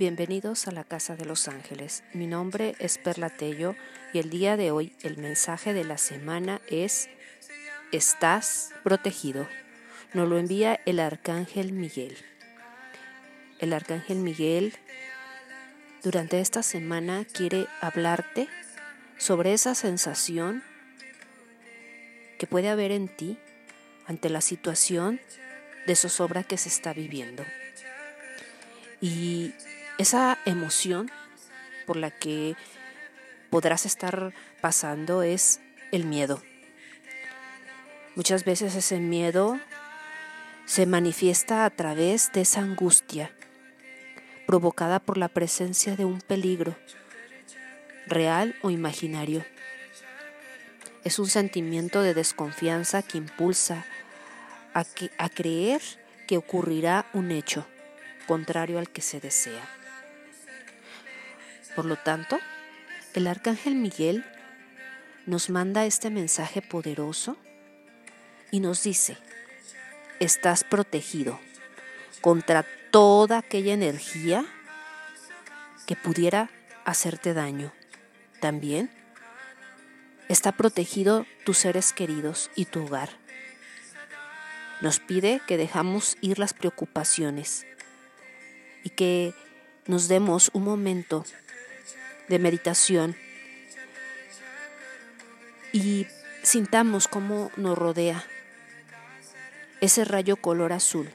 Bienvenidos a la Casa de los Ángeles. Mi nombre es Perla Tello y el día de hoy el mensaje de la semana es Estás protegido. Nos lo envía el Arcángel Miguel. El Arcángel Miguel durante esta semana quiere hablarte sobre esa sensación que puede haber en ti ante la situación de zozobra que se está viviendo. Y esa emoción por la que podrás estar pasando es el miedo. Muchas veces ese miedo se manifiesta a través de esa angustia provocada por la presencia de un peligro, real o imaginario. Es un sentimiento de desconfianza que impulsa a, a creer que ocurrirá un hecho contrario al que se desea. Por lo tanto, el arcángel Miguel nos manda este mensaje poderoso y nos dice, estás protegido contra toda aquella energía que pudiera hacerte daño. También está protegido tus seres queridos y tu hogar. Nos pide que dejamos ir las preocupaciones y que nos demos un momento de meditación y sintamos cómo nos rodea ese rayo color azul.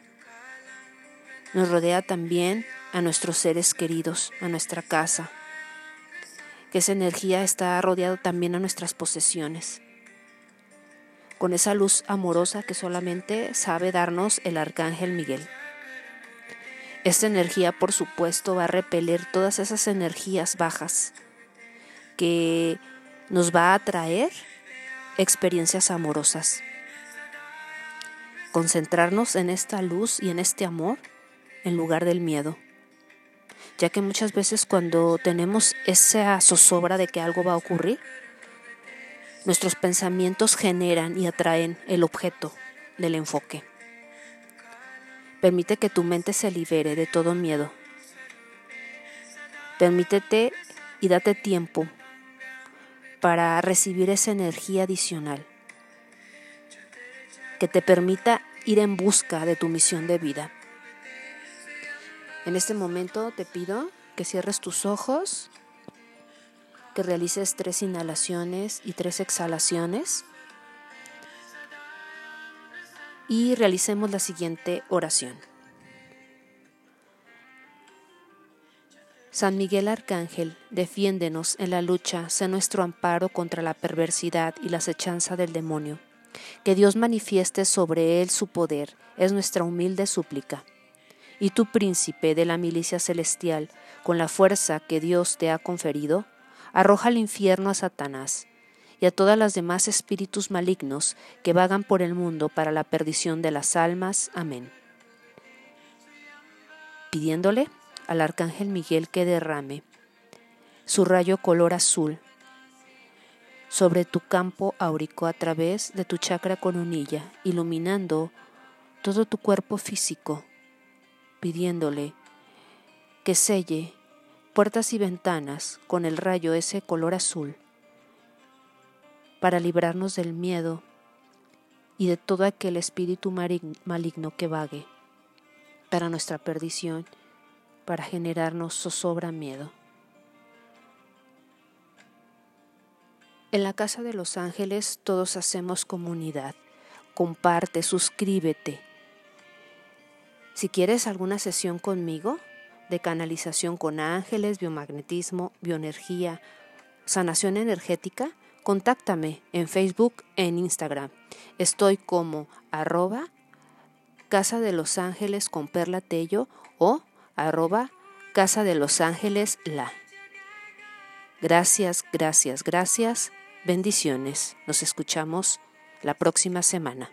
Nos rodea también a nuestros seres queridos, a nuestra casa, que esa energía está rodeada también a nuestras posesiones, con esa luz amorosa que solamente sabe darnos el arcángel Miguel. Esta energía, por supuesto, va a repeler todas esas energías bajas que nos va a traer experiencias amorosas. Concentrarnos en esta luz y en este amor en lugar del miedo, ya que muchas veces cuando tenemos esa zozobra de que algo va a ocurrir, nuestros pensamientos generan y atraen el objeto del enfoque. Permite que tu mente se libere de todo miedo. Permítete y date tiempo para recibir esa energía adicional que te permita ir en busca de tu misión de vida. En este momento te pido que cierres tus ojos, que realices tres inhalaciones y tres exhalaciones y realicemos la siguiente oración. San Miguel Arcángel, defiéndenos en la lucha, sé nuestro amparo contra la perversidad y la acechanza del demonio. Que Dios manifieste sobre él su poder, es nuestra humilde súplica. Y tú, príncipe de la milicia celestial, con la fuerza que Dios te ha conferido, arroja al infierno a Satanás y a todas las demás espíritus malignos que vagan por el mundo para la perdición de las almas. Amén. Pidiéndole al arcángel Miguel que derrame su rayo color azul sobre tu campo áurico a través de tu chakra coronilla, iluminando todo tu cuerpo físico, pidiéndole que selle puertas y ventanas con el rayo ese color azul para librarnos del miedo y de todo aquel espíritu maligno que vague para nuestra perdición, para generarnos zozobra miedo. En la Casa de los Ángeles todos hacemos comunidad. Comparte, suscríbete. Si quieres alguna sesión conmigo de canalización con ángeles, biomagnetismo, bioenergía, sanación energética, contáctame en Facebook, en Instagram. Estoy como arroba Casa de los Ángeles con Perla Tello o arroba Casa de los Ángeles La. Gracias, gracias, gracias. Bendiciones. Nos escuchamos la próxima semana.